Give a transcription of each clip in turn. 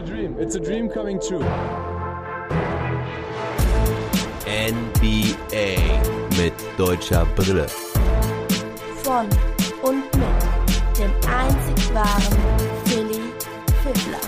a dream. It's a dream coming true. NBA mit deutscher Brille. Von und mit dem einzig wahren Philly Fiddler.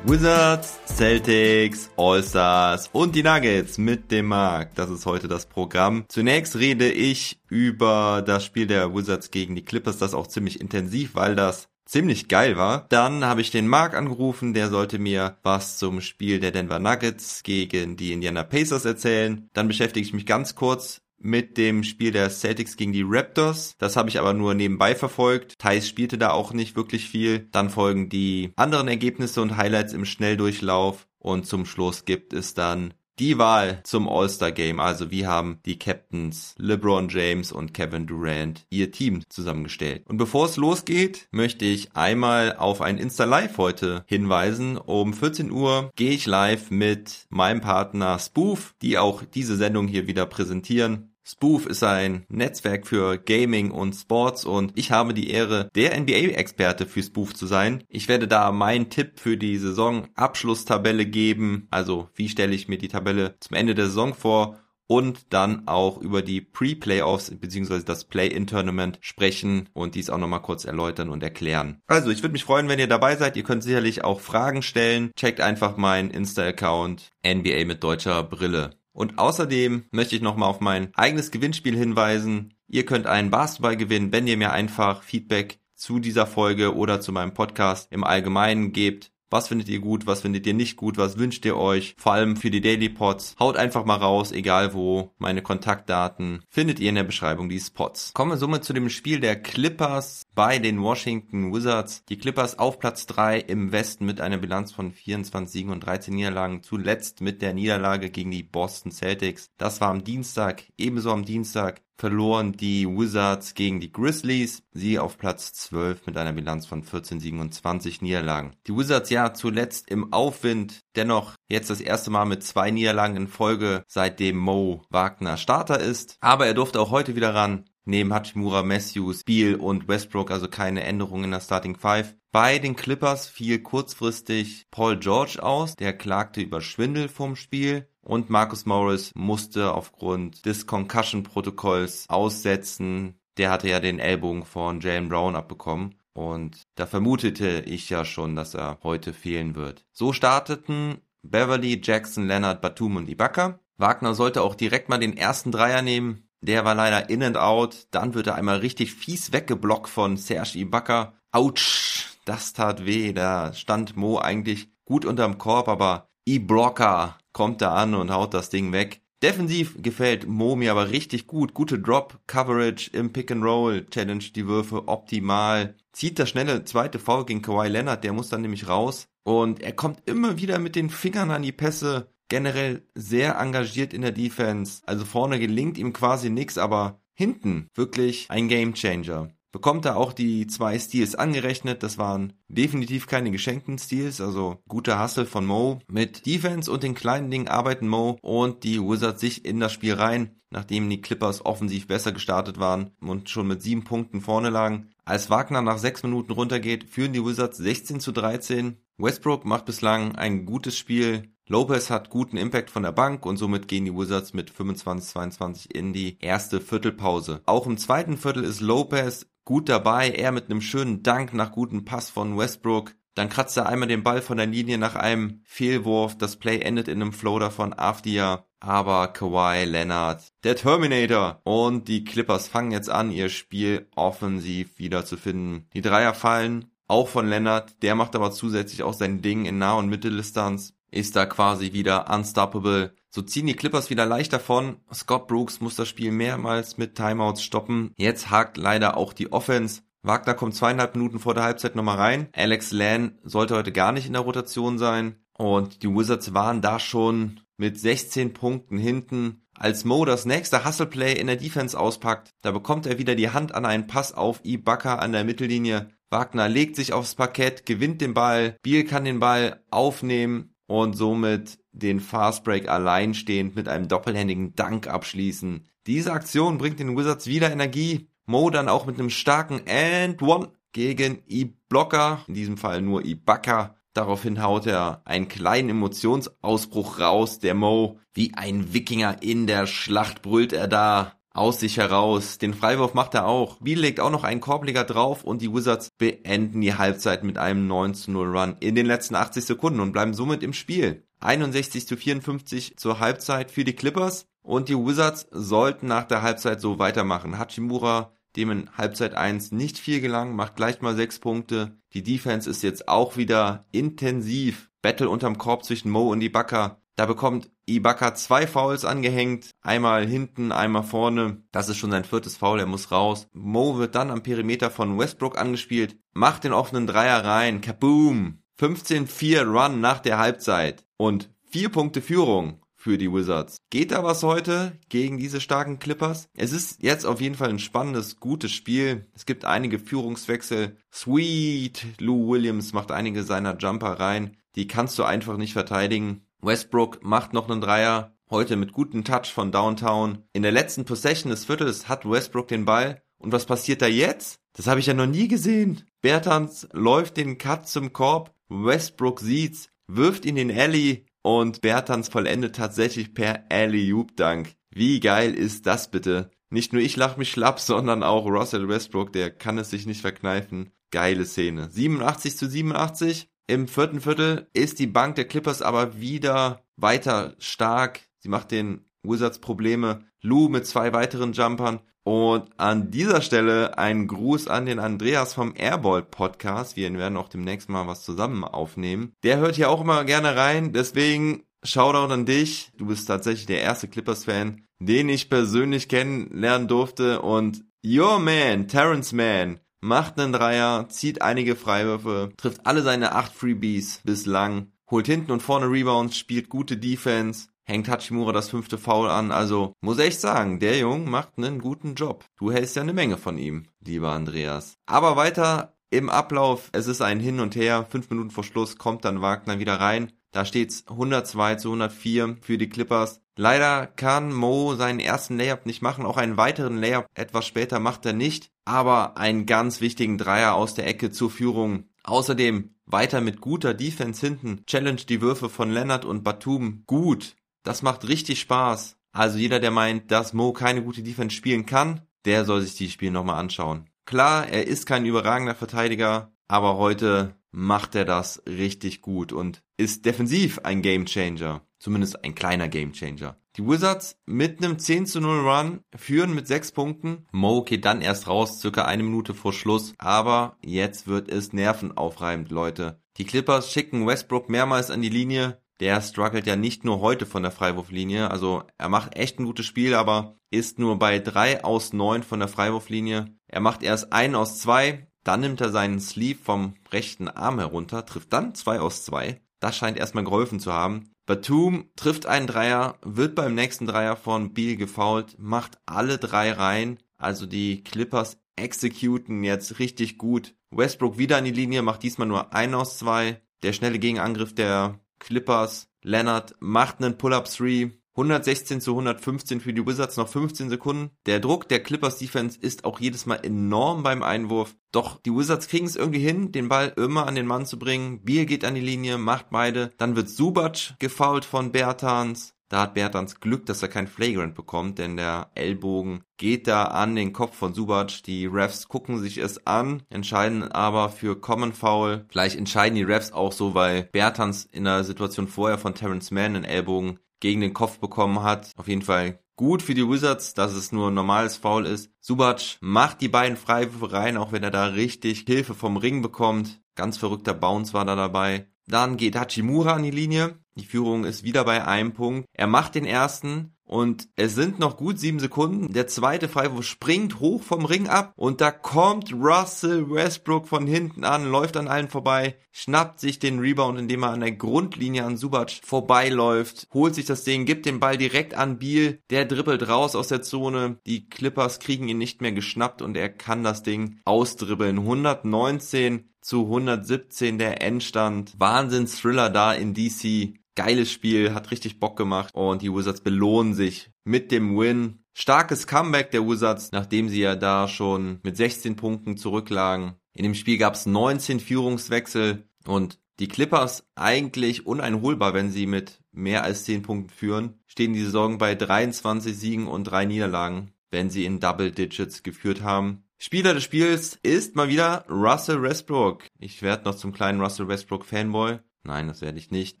Wizards, Celtics, All-Stars und die Nuggets mit dem Markt. Das ist heute das Programm. Zunächst rede ich über das Spiel der Wizards gegen die Clippers, das auch ziemlich intensiv, weil das ziemlich geil war. Dann habe ich den Mark angerufen, der sollte mir was zum Spiel der Denver Nuggets gegen die Indiana Pacers erzählen. Dann beschäftige ich mich ganz kurz mit dem Spiel der Celtics gegen die Raptors. Das habe ich aber nur nebenbei verfolgt. Thais spielte da auch nicht wirklich viel. Dann folgen die anderen Ergebnisse und Highlights im Schnelldurchlauf. Und zum Schluss gibt es dann die Wahl zum All-Star-Game. Also wie haben die Captains LeBron James und Kevin Durant ihr Team zusammengestellt. Und bevor es losgeht, möchte ich einmal auf ein Insta-Live heute hinweisen. Um 14 Uhr gehe ich live mit meinem Partner Spoof, die auch diese Sendung hier wieder präsentieren. Spoof ist ein Netzwerk für Gaming und Sports und ich habe die Ehre, der NBA-Experte für Spoof zu sein. Ich werde da meinen Tipp für die Saison-Abschlusstabelle geben. Also, wie stelle ich mir die Tabelle zum Ende der Saison vor? Und dann auch über die Pre-Playoffs bzw. das Play-In-Tournament sprechen und dies auch nochmal kurz erläutern und erklären. Also, ich würde mich freuen, wenn ihr dabei seid. Ihr könnt sicherlich auch Fragen stellen. Checkt einfach meinen Insta-Account NBA mit deutscher Brille. Und außerdem möchte ich nochmal auf mein eigenes Gewinnspiel hinweisen. Ihr könnt einen Basketball gewinnen, wenn ihr mir einfach Feedback zu dieser Folge oder zu meinem Podcast im Allgemeinen gebt. Was findet ihr gut, was findet ihr nicht gut, was wünscht ihr euch? Vor allem für die Daily Pods. Haut einfach mal raus, egal wo. Meine Kontaktdaten findet ihr in der Beschreibung dieses Pods. Kommen wir somit zu dem Spiel der Clippers bei den Washington Wizards. Die Clippers auf Platz 3 im Westen mit einer Bilanz von 24 Siegen und 13 Niederlagen. Zuletzt mit der Niederlage gegen die Boston Celtics. Das war am Dienstag. Ebenso am Dienstag verloren die Wizards gegen die Grizzlies, sie auf Platz 12 mit einer Bilanz von 14 Siegen und 20 Niederlagen. Die Wizards ja zuletzt im Aufwind, dennoch jetzt das erste Mal mit zwei Niederlagen in Folge, seitdem Mo Wagner Starter ist. Aber er durfte auch heute wieder ran. Neben Hachimura, Matthews, Beal und Westbrook also keine Änderungen in der Starting Five. Bei den Clippers fiel kurzfristig Paul George aus, der klagte über Schwindel vorm Spiel und Marcus Morris musste aufgrund des Concussion-Protokolls aussetzen. Der hatte ja den Ellbogen von Jalen Brown abbekommen. Und da vermutete ich ja schon, dass er heute fehlen wird. So starteten Beverly, Jackson, Leonard, Batum und Ibaka. Wagner sollte auch direkt mal den ersten Dreier nehmen. Der war leider in and out. Dann wird er einmal richtig fies weggeblockt von Serge Ibaka. Autsch, das tat weh. Da stand Mo eigentlich gut unterm Korb, aber Ibaka kommt da an und haut das Ding weg. Defensiv gefällt Mo mir aber richtig gut. Gute Drop, Coverage im Pick and Roll, Challenge die Würfe optimal. Zieht das schnelle zweite Foul gegen Kawhi Leonard, der muss dann nämlich raus. Und er kommt immer wieder mit den Fingern an die Pässe. Generell sehr engagiert in der Defense. Also vorne gelingt ihm quasi nichts, aber hinten wirklich ein Game Changer bekommt er auch die zwei Steals angerechnet. Das waren definitiv keine geschenkten Steals, also guter Hustle von Mo. Mit Defense und den kleinen Dingen arbeiten Mo und die Wizards sich in das Spiel rein, nachdem die Clippers offensiv besser gestartet waren und schon mit sieben Punkten vorne lagen. Als Wagner nach sechs Minuten runtergeht, führen die Wizards 16 zu 13. Westbrook macht bislang ein gutes Spiel. Lopez hat guten Impact von der Bank und somit gehen die Wizards mit 25-22 in die erste Viertelpause. Auch im zweiten Viertel ist Lopez gut dabei, er mit einem schönen Dank nach gutem Pass von Westbrook. Dann kratzt er einmal den Ball von der Linie nach einem Fehlwurf. Das Play endet in einem Floater von Afdia. Aber Kawhi Leonard, der Terminator und die Clippers fangen jetzt an, ihr Spiel offensiv wieder zu finden. Die Dreier fallen, auch von Leonard. Der macht aber zusätzlich auch sein Ding in Nah- und Mitteldistanz. Ist da quasi wieder unstoppable. So ziehen die Clippers wieder leicht davon. Scott Brooks muss das Spiel mehrmals mit Timeouts stoppen. Jetzt hakt leider auch die Offense. Wagner kommt zweieinhalb Minuten vor der Halbzeit nochmal rein. Alex Lan sollte heute gar nicht in der Rotation sein. Und die Wizards waren da schon mit 16 Punkten hinten. Als Mo das nächste Hustle-Play in der Defense auspackt, da bekommt er wieder die Hand an einen Pass auf Ibaka an der Mittellinie. Wagner legt sich aufs Parkett, gewinnt den Ball. Biel kann den Ball aufnehmen und somit den Fastbreak alleinstehend mit einem doppelhändigen Dank abschließen. Diese Aktion bringt den Wizards wieder Energie. Mo dann auch mit einem starken And One gegen I-Blocker, in diesem Fall nur Ibaka. Daraufhin haut er einen kleinen Emotionsausbruch raus. Der Mo, wie ein Wikinger in der Schlacht, brüllt er da aus sich heraus. Den Freiwurf macht er auch. Beal legt auch noch einen Korbleger drauf und die Wizards beenden die Halbzeit mit einem 9 0 Run in den letzten 80 Sekunden und bleiben somit im Spiel. 61 zu 54 zur Halbzeit für die Clippers und die Wizards sollten nach der Halbzeit so weitermachen. Hachimura, dem in Halbzeit 1 nicht viel gelang, macht gleich mal 6 Punkte. Die Defense ist jetzt auch wieder intensiv. Battle unterm Korb zwischen Mo und Ibaka. Da bekommt Ibaka zwei Fouls angehängt. Einmal hinten, einmal vorne. Das ist schon sein viertes Foul, er muss raus. Mo wird dann am Perimeter von Westbrook angespielt. Macht den offenen Dreier rein. Kaboom! 15-4 Run nach der Halbzeit. Und vier Punkte Führung für die Wizards. Geht da was heute gegen diese starken Clippers? Es ist jetzt auf jeden Fall ein spannendes, gutes Spiel. Es gibt einige Führungswechsel. Sweet Lou Williams macht einige seiner Jumper rein. Die kannst du einfach nicht verteidigen. Westbrook macht noch einen Dreier. Heute mit gutem Touch von Downtown. In der letzten Possession des Viertels hat Westbrook den Ball. Und was passiert da jetzt? Das habe ich ja noch nie gesehen. Bertans läuft den Cut zum Korb. Westbrook sieht's, wirft ihn in Alley und Bertans vollendet tatsächlich per Alley-Oop-Dank. Wie geil ist das bitte? Nicht nur ich lach mich schlapp, sondern auch Russell Westbrook, der kann es sich nicht verkneifen. Geile Szene. 87 zu 87. Im vierten Viertel ist die Bank der Clippers aber wieder weiter stark. Sie macht den Wizards Probleme. Lou mit zwei weiteren Jumpern. Und an dieser Stelle ein Gruß an den Andreas vom Airball Podcast. Wir werden auch demnächst mal was zusammen aufnehmen. Der hört hier auch immer gerne rein. Deswegen Shoutout an dich. Du bist tatsächlich der erste Clippers-Fan, den ich persönlich kennenlernen durfte. Und your man, Terrence Mann, macht einen Dreier, zieht einige Freiwürfe, trifft alle seine acht Freebies bislang, holt hinten und vorne Rebounds, spielt gute Defense, hängt Hachimura das fünfte Foul an. Also muss echt sagen, der Junge macht einen guten Job. Du hältst ja eine Menge von ihm, lieber Andreas. Aber weiter im Ablauf, es ist ein Hin und Her. Fünf Minuten vor Schluss kommt dann Wagner wieder rein. Da steht's 102 zu 104 für die Clippers. Leider kann Mo seinen ersten Layup nicht machen. Auch einen weiteren Layup etwas später macht er nicht. Aber einen ganz wichtigen Dreier aus der Ecke zur Führung. Außerdem weiter mit guter Defense hinten. Challenge die Würfe von Leonard und Batum gut. Das macht richtig Spaß. Also jeder, der meint, dass Mo keine gute Defense spielen kann, der soll sich die Spiele nochmal anschauen. Klar, er ist kein überragender Verteidiger, aber heute macht er das richtig gut und ist defensiv ein Gamechanger. Zumindest ein kleiner Gamechanger. Die Wizards mit einem 10 zu 0 Run führen mit 6 Punkten. Mo geht dann erst raus, circa eine Minute vor Schluss. Aber jetzt wird es nervenaufreibend, Leute. Die Clippers schicken Westbrook mehrmals an die Linie der struggelt ja nicht nur heute von der Freiwurflinie. Also er macht echt ein gutes Spiel, aber ist nur bei drei aus neun von der Freiwurflinie. Er macht erst einen aus zwei, dann nimmt er seinen Sleeve vom rechten Arm herunter, trifft dann zwei aus zwei. Das scheint erstmal geholfen zu haben. Batum trifft einen Dreier, wird beim nächsten Dreier von Beal gefoult, macht alle drei rein. Also die Clippers executen jetzt richtig gut. Westbrook wieder an die Linie, macht diesmal nur ein aus zwei. Der schnelle Gegenangriff der Clippers. Leonard macht einen Pull-Up 3. 116 zu 115 für die Wizards, noch 15 Sekunden. Der Druck der Clippers Defense ist auch jedes Mal enorm beim Einwurf. Doch die Wizards kriegen es irgendwie hin, den Ball immer an den Mann zu bringen. Bier geht an die Linie, macht beide. Dann wird Subac gefoult von Bertans. Da hat Bertans Glück, dass er kein Flagrant bekommt, denn der Ellbogen geht da an den Kopf von Subac. Die Refs gucken sich es an, entscheiden aber für Common Foul. Vielleicht entscheiden die Refs auch so, weil Bertans in der Situation vorher von Terrence Mann einen Ellbogen gegen den Kopf bekommen hat. Auf jeden Fall gut für die Wizards, dass es nur ein normales Foul ist. Subac macht die beiden Freiwürfe rein, auch wenn er da richtig Hilfe vom Ring bekommt. Ganz verrückter Bounce war da dabei. Dann geht Hachimura an die Linie. Die Führung ist wieder bei einem Punkt. Er macht den ersten und es sind noch gut sieben Sekunden. Der zweite Freiwurf springt hoch vom Ring ab und da kommt Russell Westbrook von hinten an, läuft an allen vorbei, schnappt sich den Rebound, indem er an der Grundlinie an Subac vorbeiläuft, holt sich das Ding, gibt den Ball direkt an Biel, der dribbelt raus aus der Zone. Die Clippers kriegen ihn nicht mehr geschnappt und er kann das Ding ausdribbeln. 119 zu 117 der Endstand. Wahnsinns-Thriller da in DC. Geiles Spiel, hat richtig Bock gemacht und die Wizards belohnen sich mit dem Win. Starkes Comeback der Wizards, nachdem sie ja da schon mit 16 Punkten zurücklagen. In dem Spiel gab es 19 Führungswechsel und Die Clippers eigentlich uneinholbar, wenn sie mit mehr als 10 Punkten führen, stehen die Saison bei 23 Siegen und 3 Niederlagen, wenn sie in Double Digits geführt haben. Spieler des Spiels ist mal wieder Russell Westbrook. Ich werde noch zum kleinen Russell Westbrook Fanboy. Nein, das werde ich nicht.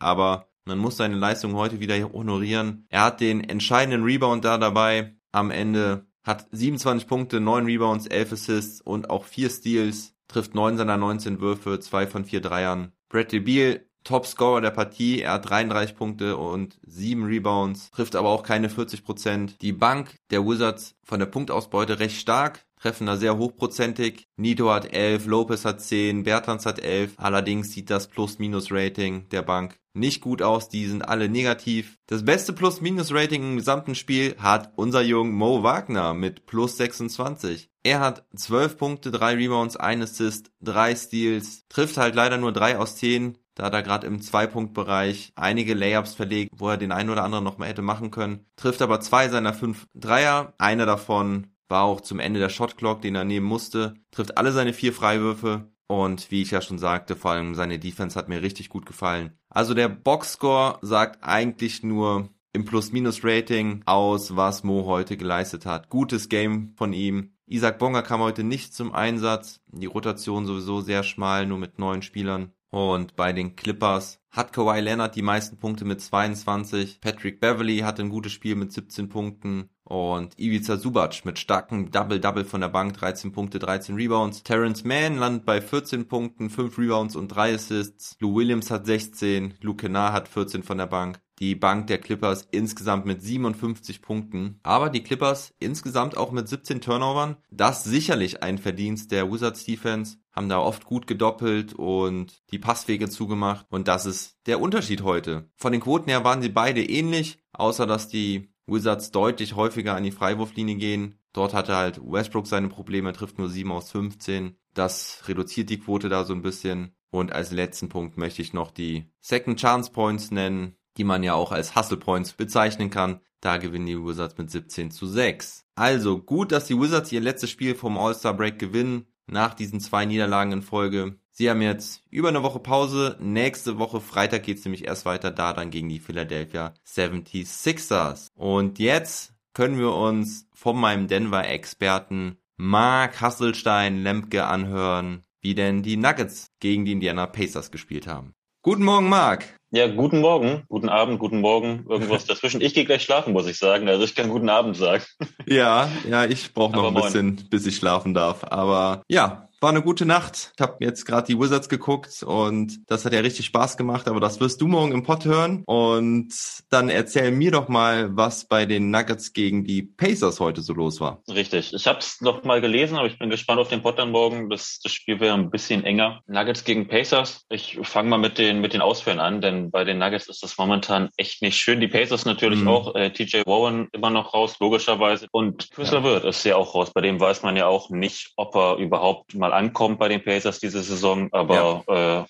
Aber man muss seine Leistung heute wieder honorieren. Er hat den entscheidenden Rebound da dabei. Am Ende hat 27 Punkte, 9 Rebounds, 11 Assists und auch 4 Steals. Trifft 9 seiner 19 Würfe, 2 von 4 Dreiern. Bradley Beal, Topscorer der Partie. Er hat 33 Punkte und 7 Rebounds. Trifft aber auch keine 40 Prozent. Die Bank der Wizards von der Punktausbeute recht stark treffen da sehr hochprozentig. Nito hat 11, Lopez hat 10, Bertans hat 11. Allerdings sieht das Plus-Minus-Rating der Bank nicht gut aus. Die sind alle negativ. Das beste Plus-Minus-Rating im gesamten Spiel hat unser Jung Mo Wagner mit plus 26. Er hat 12 Punkte, 3 Rebounds, 1 Assist, 3 Steals, trifft halt leider nur 3 aus 10. Da hat er gerade im Zwei-Punkt-Bereich einige Layups verlegt, wo er den einen oder anderen noch mal hätte machen können. Trifft aber zwei seiner fünf Dreier. Einer davon war auch zum Ende der Shotclock, den er nehmen musste, trifft alle seine vier Freiwürfe und wie ich ja schon sagte, vor allem seine Defense hat mir richtig gut gefallen. Also der Boxscore sagt eigentlich nur im Plus-Minus-Rating aus, was Mo heute geleistet hat. Gutes Game von ihm. Isaac Bonga kam heute nicht zum Einsatz. Die Rotation sowieso sehr schmal, nur mit neun Spielern. Und bei den Clippers hat Kawhi Leonard die meisten Punkte mit 22. Patrick Beverly hatte ein gutes Spiel mit 17 Punkten. Und Ivica Subac mit starkem Double-Double von der Bank, 13 Punkte, 13 Rebounds. Terrence Mann landet bei 14 Punkten, 5 Rebounds und 3 Assists. Lou Williams hat 16, Luke Kennard hat 14 von der Bank. Die Bank der Clippers insgesamt mit 57 Punkten. Aber die Clippers insgesamt auch mit 17 Turnovern. Das sicherlich ein Verdienst der Wizards Defense. Haben da oft gut gedoppelt und die Passwege zugemacht. Und das ist der Unterschied heute. Von den Quoten her waren sie beide ähnlich, außer dass die Wizards deutlich häufiger an die Freiwurflinie gehen. Dort hatte halt Westbrook seine Probleme, trifft nur 7 aus 15. Das reduziert die Quote da so ein bisschen. Und als letzten Punkt möchte ich noch die Second Chance Points nennen, die man ja auch als Hustle Points bezeichnen kann. Da gewinnen die Wizards mit 17 zu 6. Also gut, dass die Wizards ihr letztes Spiel vom All-Star Break gewinnen, nach diesen zwei Niederlagen in Folge. Sie haben jetzt über eine Woche Pause. Nächste Woche Freitag geht's nämlich erst weiter da dann gegen die Philadelphia 76ers. Und jetzt können wir uns von meinem Denver-Experten Mark Hasselstein Lemke anhören, wie denn die Nuggets gegen die Indiana Pacers gespielt haben. Guten Morgen, Mark. Ja, guten Morgen, guten Abend, guten Morgen, irgendwas dazwischen. Ich gehe gleich schlafen, muss ich sagen. Also ich kann guten Abend sagen. Ja, ja, ich brauche noch ein bisschen, bis ich schlafen darf. Aber ja, war eine gute Nacht. Ich habe jetzt gerade die Wizards geguckt und das hat ja richtig Spaß gemacht, aber das wirst du morgen im Pod hören. Und dann erzähl mir doch mal, was bei den Nuggets gegen die Pacers heute so los war. Richtig. Ich habe es noch mal gelesen, aber ich bin gespannt auf den Pod dann morgen. Das, das Spiel wäre ein bisschen enger. Nuggets gegen Pacers. Ich fange mal mit den, mit den Ausfällen an, denn bei den Nuggets ist das momentan echt nicht schön. Die Pacers natürlich mhm. auch. Äh, TJ Warren immer noch raus, logischerweise. Und Chris ja. LeVert ist ja auch raus. Bei dem weiß man ja auch nicht, ob er überhaupt mal ankommt bei den Pacers diese Saison, aber ja. äh,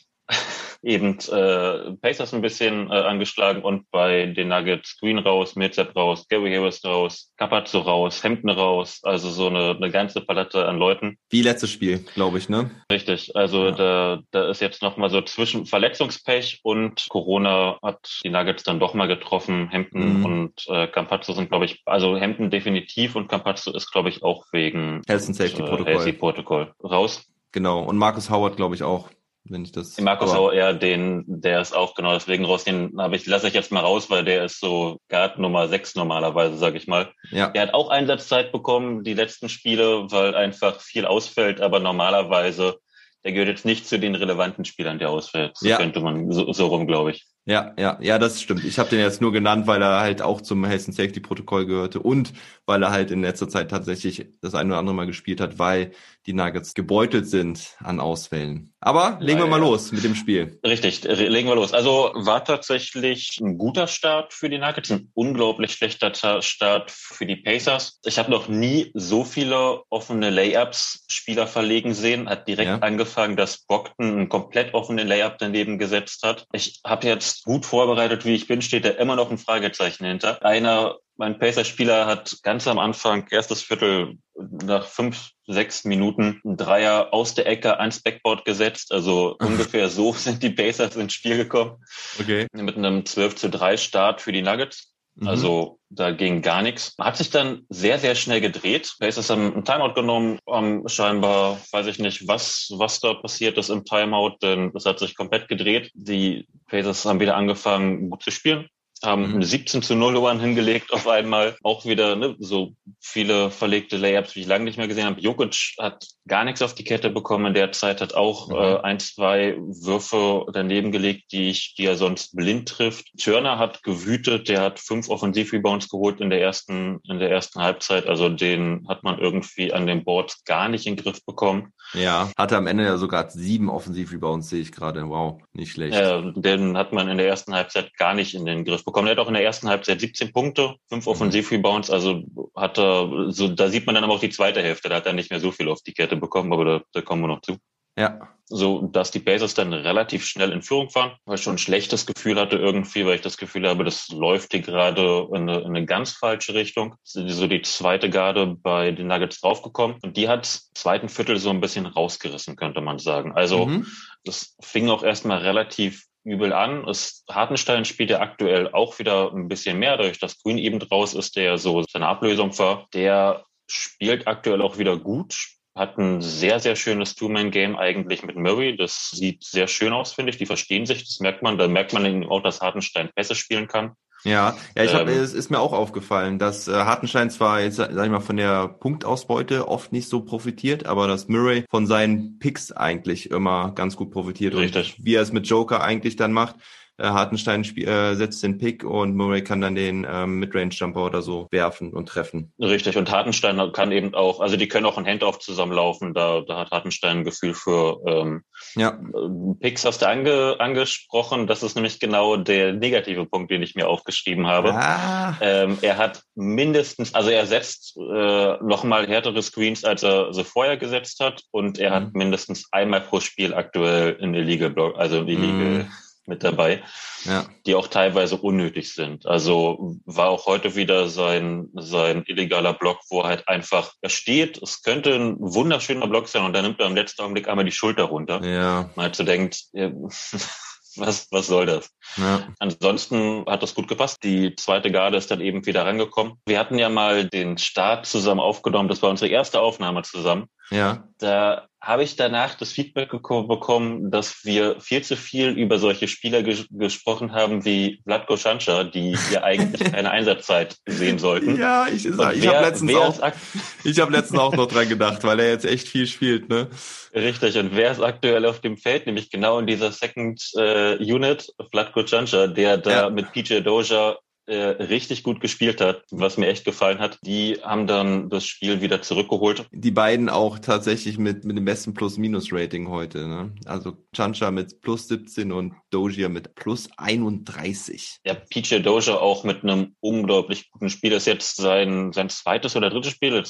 eben äh, Pacers ein bisschen äh, angeschlagen und bei den Nuggets Green raus, Millsap raus, Gary Harris raus, Capazzo raus, Hemden raus, also so eine, eine ganze Palette an Leuten. Wie letztes Spiel, glaube ich, ne? Richtig, also ja. da, da ist jetzt nochmal so zwischen Verletzungspech und Corona hat die Nuggets dann doch mal getroffen. Hemden mhm. und äh, Campazzo sind, glaube ich, also Hemden definitiv und Campazzo ist, glaube ich, auch wegen Health and Safety Protokoll. Äh, Protokoll raus. Genau, und Markus Howard, glaube ich, auch wenn ich das. Markus Hauer, ja, den, der ist auch genau deswegen raus. Den habe ich, lasse ich jetzt mal raus, weil der ist so Guard Nummer 6 normalerweise, sage ich mal. Ja. Der hat auch Einsatzzeit bekommen, die letzten Spiele, weil einfach viel ausfällt, aber normalerweise, der gehört jetzt nicht zu den relevanten Spielern, der ausfällt. So ja. könnte man so, so rum, glaube ich. Ja, ja, ja, das stimmt. Ich habe den jetzt nur genannt, weil er halt auch zum Health and Safety Protokoll gehörte und weil er halt in letzter Zeit tatsächlich das ein oder andere Mal gespielt hat, weil die Nuggets gebeutelt sind an Ausfällen. Aber legen wir mal los mit dem Spiel. Richtig, legen wir los. Also war tatsächlich ein guter Start für die Nuggets, ein unglaublich schlechter Start für die Pacers. Ich habe noch nie so viele offene Layups Spieler verlegen sehen. Hat direkt ja. angefangen, dass Brockton einen komplett offenen Layup daneben gesetzt hat. Ich habe jetzt gut vorbereitet, wie ich bin, steht da immer noch ein Fragezeichen hinter. Einer mein Pacer-Spieler hat ganz am Anfang, erstes Viertel, nach fünf, sechs Minuten ein Dreier aus der Ecke ans Backboard gesetzt. Also ungefähr so sind die Pacers ins Spiel gekommen. Okay. Mit einem 12 zu 3 Start für die Nuggets. Mhm. Also da ging gar nichts. Hat sich dann sehr, sehr schnell gedreht. Pacers haben einen Timeout genommen, haben scheinbar, weiß ich nicht, was, was da passiert ist im Timeout, denn es hat sich komplett gedreht. Die Pacers haben wieder angefangen, gut zu spielen haben mhm. 17 zu 0 Ohren hingelegt auf einmal. Auch wieder ne, so viele verlegte Layups, wie ich lange nicht mehr gesehen habe. Jokic hat gar nichts auf die Kette bekommen in der Zeit, hat auch mhm. äh, ein, zwei Würfe daneben gelegt, die, ich, die er sonst blind trifft. Turner hat gewütet, der hat fünf Offensivrebounds geholt in der ersten, in der ersten Halbzeit. Also den hat man irgendwie an den Boards gar nicht in den Griff bekommen. Ja, hatte am Ende ja sogar sieben Offensivrebounds, sehe ich gerade. Wow, nicht schlecht. Ja, den hat man in der ersten Halbzeit gar nicht in den Griff bekommen. Er hat auch in der ersten Halbzeit 17 Punkte, fünf mhm. Offensivrebounds. Also hat er, so, da sieht man dann aber auch die zweite Hälfte. Da hat er nicht mehr so viel auf die Kette bekommen, aber da, da kommen wir noch zu. Ja. So, dass die Pacers dann relativ schnell in Führung fahren, weil ich schon ein schlechtes Gefühl hatte irgendwie, weil ich das Gefühl habe, das läuft hier gerade in eine, in eine ganz falsche Richtung. So die zweite Garde bei den Nuggets draufgekommen und die hat zweiten Viertel so ein bisschen rausgerissen, könnte man sagen. Also, mhm. das fing auch erstmal relativ übel an. Es, Hartenstein spielt ja aktuell auch wieder ein bisschen mehr, dadurch, dass Green eben draus ist, der so seine Ablösung war. Der spielt aktuell auch wieder gut, hat ein sehr, sehr schönes Two-Man-Game eigentlich mit Murray. Das sieht sehr schön aus, finde ich. Die verstehen sich, das merkt man. Da merkt man auch, dass Hartenstein Pässe spielen kann. Ja, ja, ich hab, ähm, es ist mir auch aufgefallen, dass äh, Hartenstein zwar jetzt, sag ich mal, von der Punktausbeute oft nicht so profitiert, aber dass Murray von seinen Picks eigentlich immer ganz gut profitiert. Richtig. Und wie er es mit Joker eigentlich dann macht, äh, Hartenstein äh, setzt den Pick und Murray kann dann den ähm, Midrange-Jumper oder so werfen und treffen. Richtig, und Hartenstein kann eben auch, also die können auch ein Handoff zusammenlaufen, da, da hat Hartenstein ein Gefühl für ähm, ja. Äh, Picks hast du ange, angesprochen, das ist nämlich genau der negative Punkt, den ich mir aufgeschrieben habe. Ah. Ähm, er hat mindestens, also er setzt äh, nochmal härtere Screens, als er sie vorher gesetzt hat und er mhm. hat mindestens einmal pro Spiel aktuell in Illegal Block, also in Illegal mhm mit dabei, ja. die auch teilweise unnötig sind. Also war auch heute wieder sein, sein illegaler Block, wo halt einfach, er steht, es könnte ein wunderschöner Block sein und dann nimmt er im letzten Augenblick einmal die Schulter runter. Ja. Man halt so denkt, was, was soll das? Ja. Ansonsten hat das gut gepasst. Die zweite Garde ist dann eben wieder rangekommen. Wir hatten ja mal den Start zusammen aufgenommen. Das war unsere erste Aufnahme zusammen. Ja. Da habe ich danach das Feedback bekommen, dass wir viel zu viel über solche Spieler ges gesprochen haben wie Vladko Šanča, die ja eigentlich keine Einsatzzeit sehen sollten. Ja, ich, ich habe letztens, auch, ich hab letztens auch noch dran gedacht, weil er jetzt echt viel spielt. Ne? Richtig, und wer ist aktuell auf dem Feld? Nämlich genau in dieser Second äh, Unit, Vladko Šanča, der da ja. mit PJ Doja richtig gut gespielt hat, was mir echt gefallen hat. Die haben dann das Spiel wieder zurückgeholt. Die beiden auch tatsächlich mit, mit dem besten Plus-Minus-Rating heute. Ne? Also Chancha mit plus 17 und Dozier mit plus 31. Ja, PJ Dozier auch mit einem unglaublich guten Spiel. Das ist jetzt sein, sein zweites oder drittes Spiel.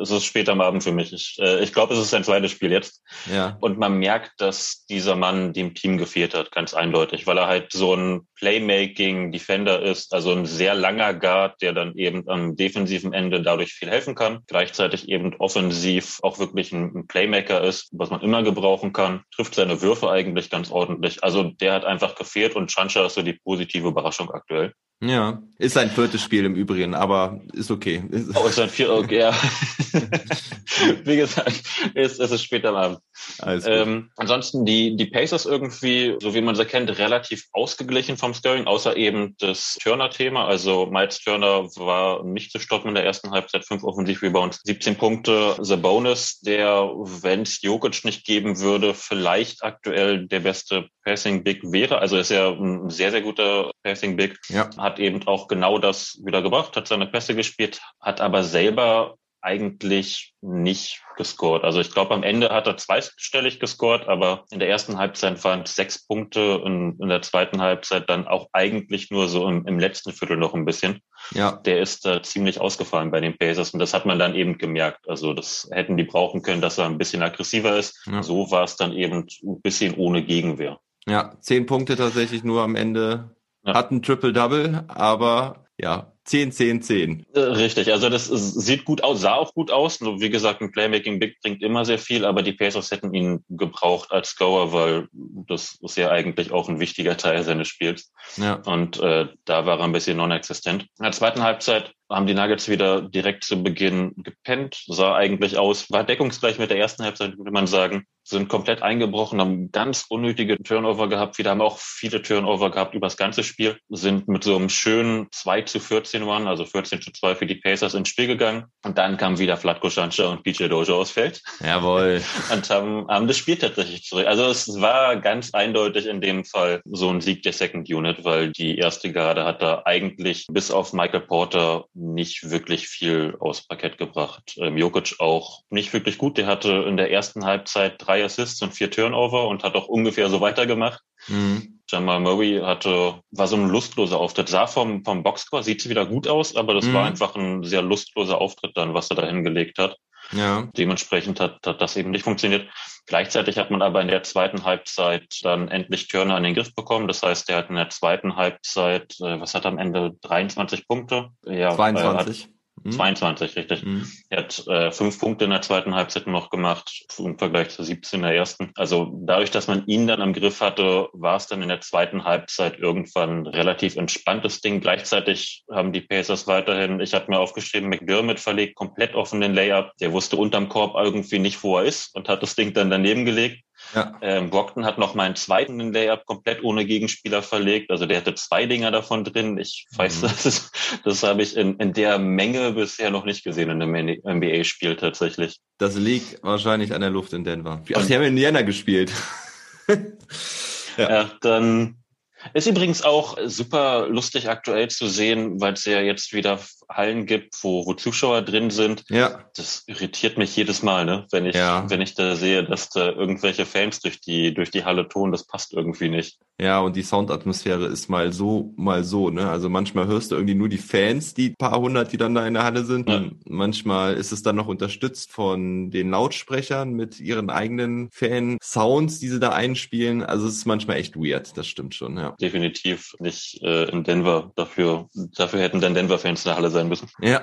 Es ist später am Abend für mich. Ich, äh, ich glaube, es ist sein zweites Spiel jetzt. Ja. Und man merkt, dass dieser Mann dem Team gefehlt hat, ganz eindeutig, weil er halt so ein Playmaking-Defender ist, also ein sehr langer Guard, der dann eben am defensiven Ende dadurch viel helfen kann. Gleichzeitig eben offensiv auch wirklich ein, Playmaker ist, was man immer gebrauchen kann. Trifft seine Würfe eigentlich ganz ordentlich. Also der hat einfach gefehlt und Chancha ist so die positive Überraschung aktuell. Ja, ist sein viertes Spiel im Übrigen, aber ist okay. Oh, ist sein vier, okay, ja. Wie gesagt, ist, ist es später am Abend. Ähm, ansonsten die, die Pacers irgendwie, so wie man sie kennt, relativ ausgeglichen vom Scoring, außer eben das Turner-Thema. Also Miles Turner war nicht zu stoppen in der ersten Halbzeit, fünf Offensiv-Rebounds, 17 Punkte. The Bonus, der, wenn es Jokic nicht geben würde, vielleicht aktuell der beste Passing Big wäre. Also ist ja ein sehr, sehr guter Passing Big. Ja hat eben auch genau das wieder gebracht, hat seine Pässe gespielt, hat aber selber eigentlich nicht gescored. Also ich glaube, am Ende hat er zweistellig gescored, aber in der ersten Halbzeit waren es sechs Punkte und in der zweiten Halbzeit dann auch eigentlich nur so im, im letzten Viertel noch ein bisschen. Ja. Der ist äh, ziemlich ausgefallen bei den Pacers und das hat man dann eben gemerkt. Also das hätten die brauchen können, dass er ein bisschen aggressiver ist. Ja. So war es dann eben ein bisschen ohne Gegenwehr. Ja, zehn Punkte tatsächlich nur am Ende ja. Hat ein Triple-Double, aber ja, 10, 10, 10. Richtig, also das sieht gut aus, sah auch gut aus. Wie gesagt, ein Playmaking Big bringt immer sehr viel, aber die Pacers hätten ihn gebraucht als Scorer, weil das ist ja eigentlich auch ein wichtiger Teil seines Spiels. Ja. Und äh, da war er ein bisschen non-existent. In der zweiten Halbzeit haben die Nuggets wieder direkt zu Beginn gepennt, sah eigentlich aus, war deckungsgleich mit der ersten Halbzeit, würde man sagen, sind komplett eingebrochen, haben ganz unnötige Turnover gehabt, wieder haben auch viele Turnover gehabt über das ganze Spiel, sind mit so einem schönen 2 zu 14 One, also 14 zu 2 für die Pacers ins Spiel gegangen und dann kam wieder Flatko Shancha und PJ Dojo aufs Feld. Jawohl. Und haben, haben das Spiel tatsächlich zurück. Also es war ganz eindeutig in dem Fall so ein Sieg der Second Unit, weil die erste Garde hat da eigentlich bis auf Michael Porter nicht wirklich viel aus Parkett gebracht. Ähm, Jokic auch nicht wirklich gut. Der hatte in der ersten Halbzeit drei Assists und vier Turnover und hat auch ungefähr so weitergemacht. Mhm. Jamal Murray hatte, war so ein lustloser Auftritt. Sah vom, vom Boxscore, sieht wieder gut aus, aber das mhm. war einfach ein sehr lustloser Auftritt dann, was er da hingelegt hat. Ja. Dementsprechend hat, hat das eben nicht funktioniert. Gleichzeitig hat man aber in der zweiten Halbzeit dann endlich Turner an den Griff bekommen. Das heißt, er hat in der zweiten Halbzeit, äh, was hat er am Ende, 23 Punkte? Ja, 22. 22, mhm. richtig. Mhm. Er hat äh, fünf Punkte in der zweiten Halbzeit noch gemacht, im Vergleich zu 17 in der ersten. Also dadurch, dass man ihn dann am Griff hatte, war es dann in der zweiten Halbzeit irgendwann relativ entspanntes Ding. Gleichzeitig haben die Pacers weiterhin, ich habe mir aufgeschrieben, McDermott verlegt komplett offenen Layup. Der wusste unterm Korb irgendwie nicht, wo er ist und hat das Ding dann daneben gelegt. Ja. Ähm, Brockton hat noch meinen zweiten Layup komplett ohne Gegenspieler verlegt. Also der hatte zwei Dinger davon drin. Ich weiß, mhm. das, ist, das habe ich in, in der Menge bisher noch nicht gesehen in einem NBA-Spiel tatsächlich. Das liegt wahrscheinlich an der Luft in Denver. Ach, die haben in Indiana gespielt. ja. ja, dann ist übrigens auch super lustig aktuell zu sehen, weil es ja jetzt wieder Hallen gibt, wo, wo Zuschauer drin sind. Ja. Das irritiert mich jedes Mal, ne? Wenn ich, ja. wenn ich da sehe, dass da irgendwelche Fans durch die, durch die Halle tun, das passt irgendwie nicht. Ja, und die Soundatmosphäre ist mal so, mal so, ne? Also manchmal hörst du irgendwie nur die Fans, die paar hundert, die dann da in der Halle sind. Ja. Manchmal ist es dann noch unterstützt von den Lautsprechern mit ihren eigenen Fan-Sounds, die sie da einspielen. Also es ist manchmal echt weird, das stimmt schon, ja. Definitiv nicht äh, in Denver. Dafür, dafür hätten dann Denver-Fans in der Halle sein sein müssen. Ja.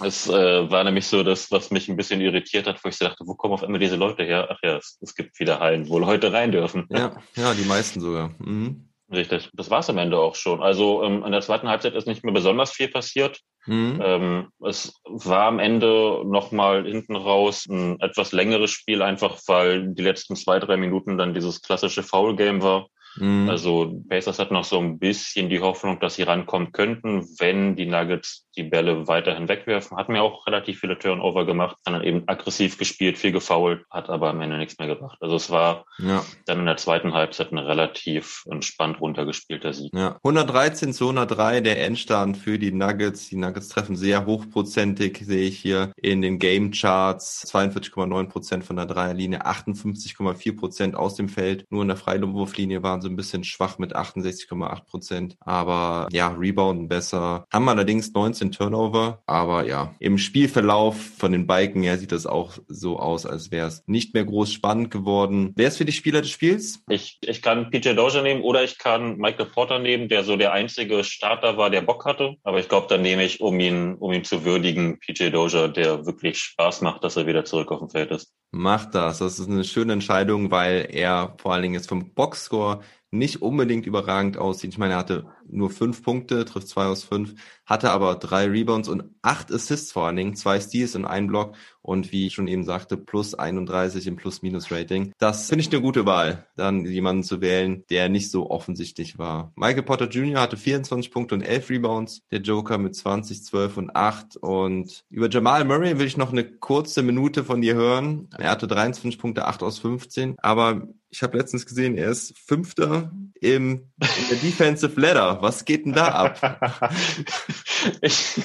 Es äh, war nämlich so das, was mich ein bisschen irritiert hat, wo ich dachte, wo kommen auf einmal diese Leute her? Ach ja, es, es gibt wieder Hallen, wo Leute rein dürfen. Ja, ja, die meisten sogar. Mhm. Richtig. Das war es am Ende auch schon. Also ähm, in der zweiten Halbzeit ist nicht mehr besonders viel passiert. Mhm. Ähm, es war am Ende nochmal hinten raus ein etwas längeres Spiel, einfach weil die letzten zwei, drei Minuten dann dieses klassische Foul-Game war. Mhm. Also Pacers hat noch so ein bisschen die Hoffnung, dass sie rankommen könnten, wenn die Nuggets die Bälle weiterhin wegwerfen. Hat mir auch relativ viele Turnover gemacht, dann eben aggressiv gespielt, viel gefoult, hat aber am Ende nichts mehr gebracht. Also es war ja. dann in der zweiten Halbzeit ein relativ entspannt runtergespielter Sieg. Ja. 113 zu 103 der Endstand für die Nuggets. Die Nuggets treffen sehr hochprozentig, sehe ich hier in den Game Charts. 42,9 Prozent von der Dreierlinie, 58,4 Prozent aus dem Feld. Nur in der Freiwurflinie waren sie ein bisschen schwach mit 68,8 Prozent. Aber ja, Rebounden besser. Haben allerdings 19 Turnover. Aber ja, im Spielverlauf von den Biken her sieht das auch so aus, als wäre es nicht mehr groß spannend geworden. Wer ist für die Spieler des Spiels? Ich, ich kann PJ Dozier nehmen oder ich kann Michael Porter nehmen, der so der einzige Starter war, der Bock hatte. Aber ich glaube, dann nehme ich, um ihn, um ihn zu würdigen, PJ Dozier, der wirklich Spaß macht, dass er wieder zurück auf dem Feld ist. Macht das. Das ist eine schöne Entscheidung, weil er vor allen Dingen jetzt vom Boxscore nicht unbedingt überragend aussieht. Ich meine, er hatte nur fünf Punkte, trifft zwei aus fünf, hatte aber drei Rebounds und acht Assists vor allen Dingen, zwei Steals und einen Block und wie ich schon eben sagte, plus 31 im Plus-Minus-Rating. Das finde ich eine gute Wahl, dann jemanden zu wählen, der nicht so offensichtlich war. Michael Potter Jr. hatte 24 Punkte und 11 Rebounds, der Joker mit 20, 12 und 8 und über Jamal Murray will ich noch eine kurze Minute von dir hören. Er hatte 23 Punkte, 8 aus 15, aber ich habe letztens gesehen, er ist Fünfter im in der Defensive Ladder. Was geht denn da ab? ich,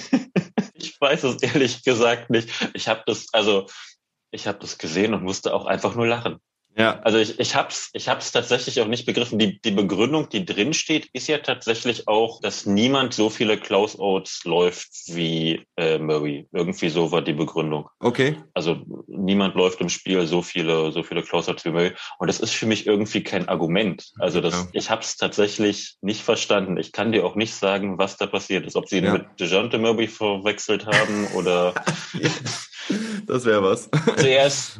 ich weiß es ehrlich gesagt nicht. Ich habe das, also ich habe das gesehen und musste auch einfach nur lachen. Ja. Also ich, ich hab's, ich hab's tatsächlich auch nicht begriffen. Die, die Begründung, die drin steht, ist ja tatsächlich auch, dass niemand so viele Closeouts läuft wie äh, Murray. Irgendwie so war die Begründung. Okay. Also niemand läuft im Spiel so viele, so viele Closeouts wie Murray. Und das ist für mich irgendwie kein Argument. Also das, ja. ich hab's tatsächlich nicht verstanden. Ich kann dir auch nicht sagen, was da passiert ist. Ob sie ihn ja. mit DeJounte Murray verwechselt haben oder. das wäre was. Zuerst, er ist,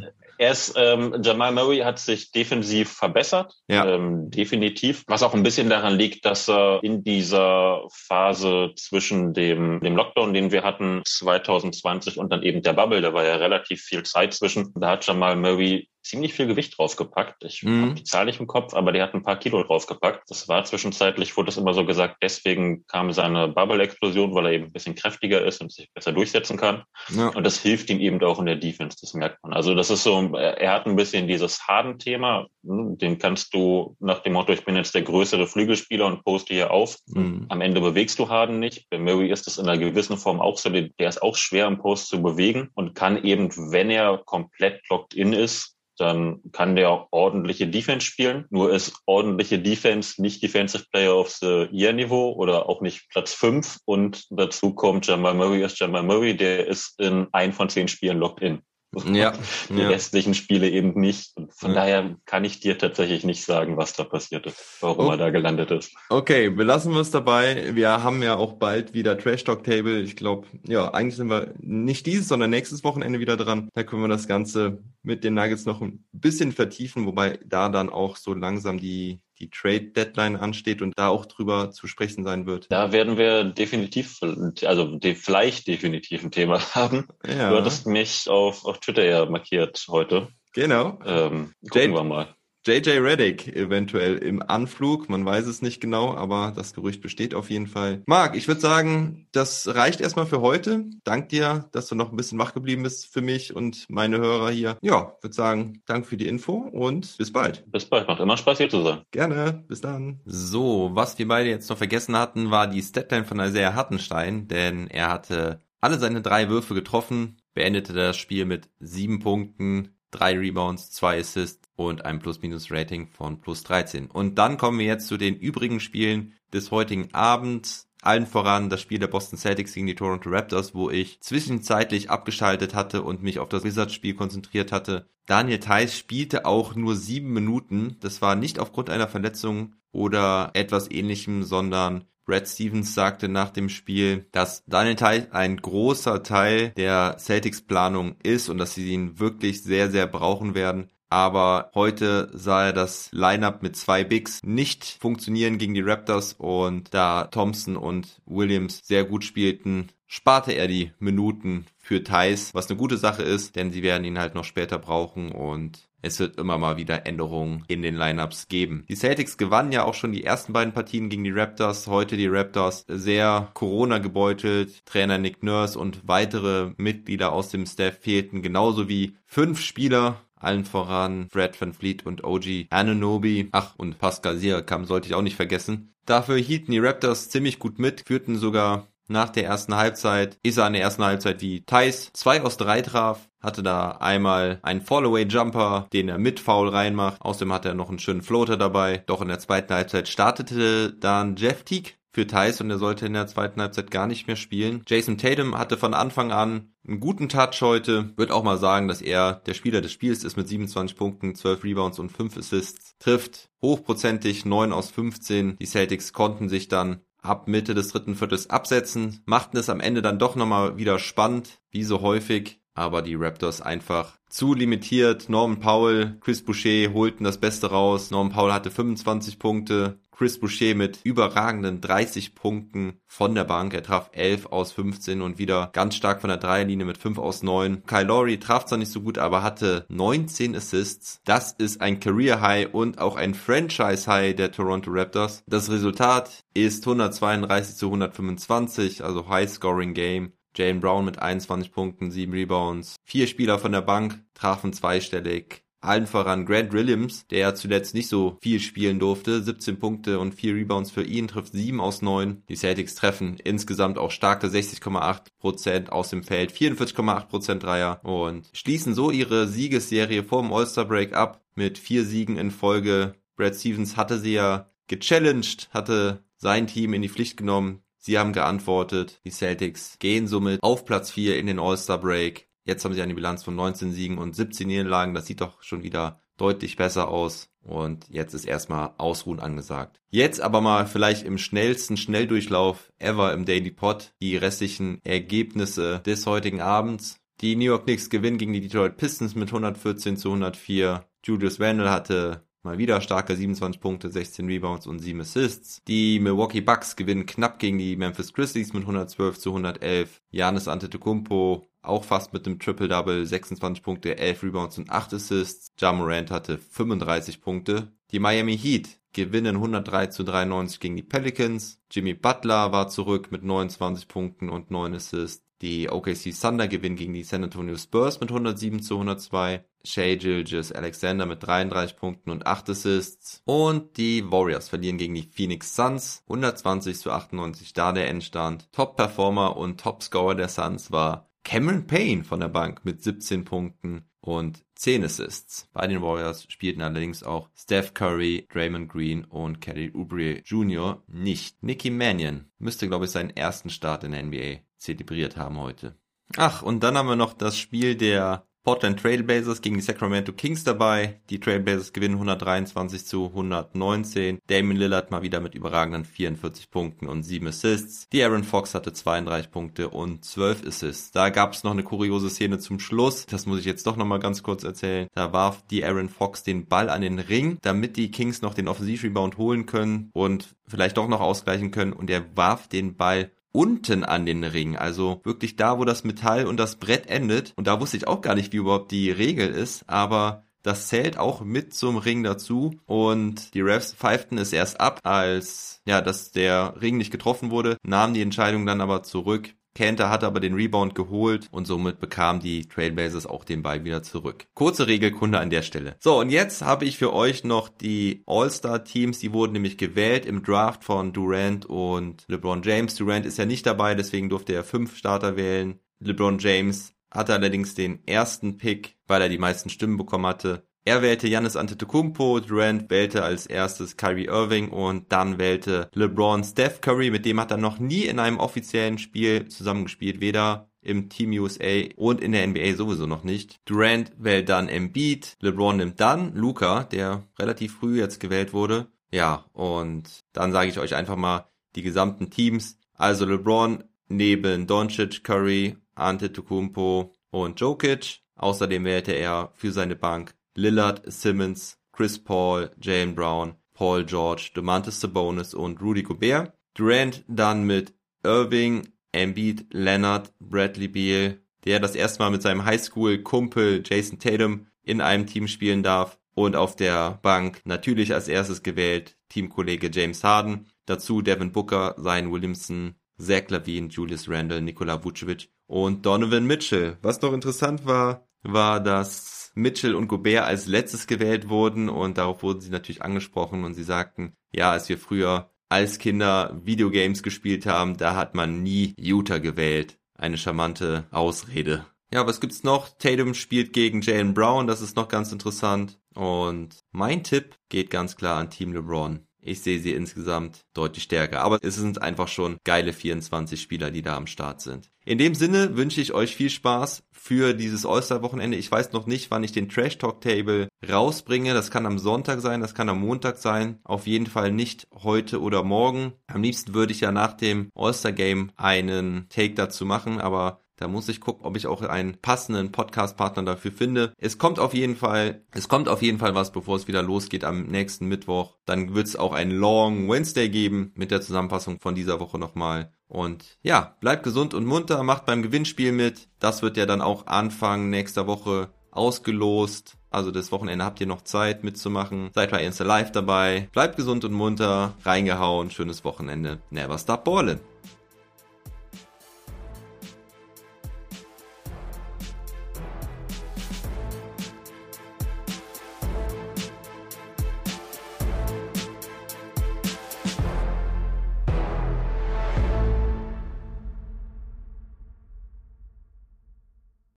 ähm, Jamal Murray hat sich defensiv verbessert, ja. ähm, definitiv. Was auch ein bisschen daran liegt, dass er in dieser Phase zwischen dem, dem Lockdown, den wir hatten, 2020 und dann eben der Bubble, da war ja relativ viel Zeit zwischen. Da hat Jamal Murray ziemlich viel Gewicht draufgepackt. Ich mhm. habe die Zahl nicht im Kopf, aber der hat ein paar Kilo draufgepackt. Das war zwischenzeitlich, wurde es immer so gesagt, deswegen kam seine Bubble-Explosion, weil er eben ein bisschen kräftiger ist und sich besser durchsetzen kann. Ja. Und das hilft ihm eben auch in der Defense, das merkt man. Also das ist so, er hat ein bisschen dieses Harden-Thema, hm, den kannst du nach dem Motto, ich bin jetzt der größere Flügelspieler und poste hier auf. Mhm. Am Ende bewegst du Harden nicht. Bei Murray ist es in einer gewissen Form auch so, der ist auch schwer im Post zu bewegen und kann eben, wenn er komplett locked in ist, dann kann der ordentliche Defense spielen. Nur ist ordentliche Defense nicht Defensive Player of the Year Niveau oder auch nicht Platz fünf. Und dazu kommt Jamal Murray ist Jamal Murray, der ist in ein von zehn Spielen locked in. Ja, die ja. restlichen Spiele eben nicht. Und von ja. daher kann ich dir tatsächlich nicht sagen, was da passiert ist, warum oh. er da gelandet ist. Okay, belassen wir es dabei. Wir haben ja auch bald wieder Trash Talk Table. Ich glaube, ja, eigentlich sind wir nicht dieses, sondern nächstes Wochenende wieder dran. Da können wir das Ganze mit den Nuggets noch ein bisschen vertiefen, wobei da dann auch so langsam die die Trade-Deadline ansteht und da auch drüber zu sprechen sein wird. Da werden wir definitiv, also vielleicht definitiv ein Thema haben. Ja. Du hattest mich auf, auf Twitter ja markiert heute. Genau. Ähm, gucken Jade, wir mal. JJ Reddick eventuell im Anflug, man weiß es nicht genau, aber das Gerücht besteht auf jeden Fall. Marc, ich würde sagen, das reicht erstmal für heute. Dank dir, dass du noch ein bisschen wach geblieben bist für mich und meine Hörer hier. Ja, würde sagen, danke für die Info und bis bald. Bis bald, macht immer Spaß hier zu sein. Gerne, bis dann. So, was wir beide jetzt noch vergessen hatten, war die Statline von Isaiah Hartenstein, denn er hatte alle seine drei Würfe getroffen, beendete das Spiel mit sieben Punkten, drei Rebounds, zwei Assists und ein Plus-Minus-Rating von plus 13. Und dann kommen wir jetzt zu den übrigen Spielen des heutigen Abends. Allen voran das Spiel der Boston Celtics gegen die Toronto Raptors, wo ich zwischenzeitlich abgeschaltet hatte und mich auf das Wizards-Spiel konzentriert hatte. Daniel Theiss spielte auch nur sieben Minuten. Das war nicht aufgrund einer Verletzung oder etwas ähnlichem, sondern Brad Stevens sagte nach dem Spiel, dass Daniel Theiss ein großer Teil der Celtics Planung ist und dass sie ihn wirklich sehr, sehr brauchen werden. Aber heute sah er das Lineup mit zwei Bigs nicht funktionieren gegen die Raptors und da Thompson und Williams sehr gut spielten, sparte er die Minuten für Thais, was eine gute Sache ist, denn sie werden ihn halt noch später brauchen und es wird immer mal wieder Änderungen in den Lineups geben. Die Celtics gewannen ja auch schon die ersten beiden Partien gegen die Raptors. Heute die Raptors sehr Corona gebeutelt. Trainer Nick Nurse und weitere Mitglieder aus dem Staff fehlten, genauso wie fünf Spieler allen voran Fred Van Fleet und OG Anunobi. Ach, und Pascal Siakam sollte ich auch nicht vergessen. Dafür hielten die Raptors ziemlich gut mit, führten sogar nach der ersten Halbzeit, ist er in der ersten Halbzeit wie Thais 2 aus 3 traf, hatte da einmal einen Fallaway-Jumper, den er mit Foul reinmacht. Außerdem hat er noch einen schönen Floater dabei. Doch in der zweiten Halbzeit startete dann Jeff Teague für Thais und er sollte in der zweiten Halbzeit gar nicht mehr spielen. Jason Tatum hatte von Anfang an einen guten Touch heute. Wird auch mal sagen, dass er der Spieler des Spiels ist mit 27 Punkten, 12 Rebounds und 5 Assists. Trifft hochprozentig 9 aus 15. Die Celtics konnten sich dann ab Mitte des dritten Viertels absetzen, machten es am Ende dann doch nochmal wieder spannend, wie so häufig, aber die Raptors einfach zu limitiert. Norman Powell, Chris Boucher holten das Beste raus. Norman Powell hatte 25 Punkte, Chris Boucher mit überragenden 30 Punkten von der Bank. Er traf 11 aus 15 und wieder ganz stark von der Dreierlinie mit 5 aus 9. Kyle Lowry traf zwar nicht so gut, aber hatte 19 Assists. Das ist ein Career High und auch ein Franchise High der Toronto Raptors. Das Resultat ist 132 zu 125, also High Scoring Game. Jalen Brown mit 21 Punkten, 7 Rebounds. Vier Spieler von der Bank trafen zweistellig. Allen voran Grant Williams, der zuletzt nicht so viel spielen durfte. 17 Punkte und 4 Rebounds für ihn, trifft 7 aus 9. Die Celtics treffen insgesamt auch starke 60,8% aus dem Feld, 44,8% Dreier und schließen so ihre Siegesserie vor dem All-Star Break ab mit vier Siegen in Folge. Brad Stevens hatte sie ja gechallenged, hatte sein Team in die Pflicht genommen. Sie haben geantwortet. Die Celtics gehen somit auf Platz 4 in den All-Star Break. Jetzt haben sie eine Bilanz von 19 Siegen und 17 Niederlagen. Das sieht doch schon wieder deutlich besser aus. Und jetzt ist erstmal Ausruhen angesagt. Jetzt aber mal vielleicht im schnellsten Schnelldurchlauf ever im Daily Pod die restlichen Ergebnisse des heutigen Abends. Die New York Knicks gewinnen gegen die Detroit Pistons mit 114 zu 104. Julius Randle hatte Mal wieder starke 27 Punkte, 16 Rebounds und 7 Assists. Die Milwaukee Bucks gewinnen knapp gegen die Memphis Grizzlies mit 112 zu 111. Janis Antetokounmpo auch fast mit einem Triple-Double, 26 Punkte, 11 Rebounds und 8 Assists. Ja Morant hatte 35 Punkte. Die Miami Heat gewinnen 103 zu 93 gegen die Pelicans. Jimmy Butler war zurück mit 29 Punkten und 9 Assists. Die OKC Thunder gewinnen gegen die San Antonio Spurs mit 107 zu 102. Shea Gilgis Alexander mit 33 Punkten und 8 Assists. Und die Warriors verlieren gegen die Phoenix Suns 120 zu 98, da der Endstand. Top-Performer und Top-Scorer der Suns war Cameron Payne von der Bank mit 17 Punkten und 10 Assists. Bei den Warriors spielten allerdings auch Steph Curry, Draymond Green und Kelly Oubre Jr. nicht. Nicky Mannion müsste, glaube ich, seinen ersten Start in der NBA zelebriert haben heute. Ach, und dann haben wir noch das Spiel der Portland Trailblazers gegen die Sacramento Kings dabei. Die Trailblazers gewinnen 123 zu 119. Damon Lillard mal wieder mit überragenden 44 Punkten und 7 Assists. Die Aaron Fox hatte 32 Punkte und 12 Assists. Da gab es noch eine kuriose Szene zum Schluss. Das muss ich jetzt doch nochmal ganz kurz erzählen. Da warf die Aaron Fox den Ball an den Ring, damit die Kings noch den Offensivrebound holen können und vielleicht doch noch ausgleichen können. Und er warf den Ball unten an den Ring, also wirklich da, wo das Metall und das Brett endet. Und da wusste ich auch gar nicht, wie überhaupt die Regel ist, aber das zählt auch mit zum Ring dazu. Und die Refs pfeiften es erst ab, als ja, dass der Ring nicht getroffen wurde, nahmen die Entscheidung dann aber zurück Kanter hatte aber den Rebound geholt und somit bekamen die Trailblazers auch den Ball wieder zurück. Kurze Regelkunde an der Stelle. So, und jetzt habe ich für euch noch die All-Star-Teams, die wurden nämlich gewählt im Draft von Durant und LeBron James. Durant ist ja nicht dabei, deswegen durfte er fünf Starter wählen. LeBron James hatte allerdings den ersten Pick, weil er die meisten Stimmen bekommen hatte. Er wählte Giannis Antetokounmpo, Durant wählte als erstes Kyrie Irving und dann wählte LeBron Steph Curry, mit dem hat er noch nie in einem offiziellen Spiel zusammengespielt, weder im Team USA und in der NBA sowieso noch nicht. Durant wählt dann Embiid, LeBron nimmt dann Luca, der relativ früh jetzt gewählt wurde. Ja, und dann sage ich euch einfach mal die gesamten Teams. Also LeBron neben Doncic, Curry, Antetokounmpo und Jokic. Außerdem wählte er für seine Bank Lillard, Simmons, Chris Paul, Jalen Brown, Paul George, Domantas Sabonis und Rudy Gobert. Durant dann mit Irving, Embiid, Leonard, Bradley Beal, der das erste Mal mit seinem Highschool-Kumpel Jason Tatum in einem Team spielen darf. Und auf der Bank natürlich als erstes gewählt Teamkollege James Harden. Dazu Devin Booker, Zion Williamson, Zach Lavine, Julius Randle, Nikola Vucevic und Donovan Mitchell. Was noch interessant war, war, dass Mitchell und Gobert als letztes gewählt wurden und darauf wurden sie natürlich angesprochen und sie sagten, ja, als wir früher als Kinder Videogames gespielt haben, da hat man nie Utah gewählt. Eine charmante Ausrede. Ja, was gibt's noch? Tatum spielt gegen Jalen Brown, das ist noch ganz interessant. Und mein Tipp geht ganz klar an Team LeBron. Ich sehe sie insgesamt deutlich stärker. Aber es sind einfach schon geile 24 Spieler, die da am Start sind. In dem Sinne wünsche ich euch viel Spaß für dieses All-Star-Wochenende. Ich weiß noch nicht, wann ich den Trash Talk Table rausbringe. Das kann am Sonntag sein, das kann am Montag sein. Auf jeden Fall nicht heute oder morgen. Am liebsten würde ich ja nach dem All-Star-Game einen Take dazu machen, aber da muss ich gucken, ob ich auch einen passenden Podcast-Partner dafür finde. Es kommt auf jeden Fall, es kommt auf jeden Fall was, bevor es wieder losgeht am nächsten Mittwoch. Dann wird es auch einen Long Wednesday geben mit der Zusammenfassung von dieser Woche nochmal. Und ja, bleibt gesund und munter, macht beim Gewinnspiel mit. Das wird ja dann auch Anfang nächster Woche ausgelost. Also das Wochenende habt ihr noch Zeit mitzumachen. Seid bei Insta Live dabei. Bleibt gesund und munter. Reingehauen. Schönes Wochenende. Never stop ballin'.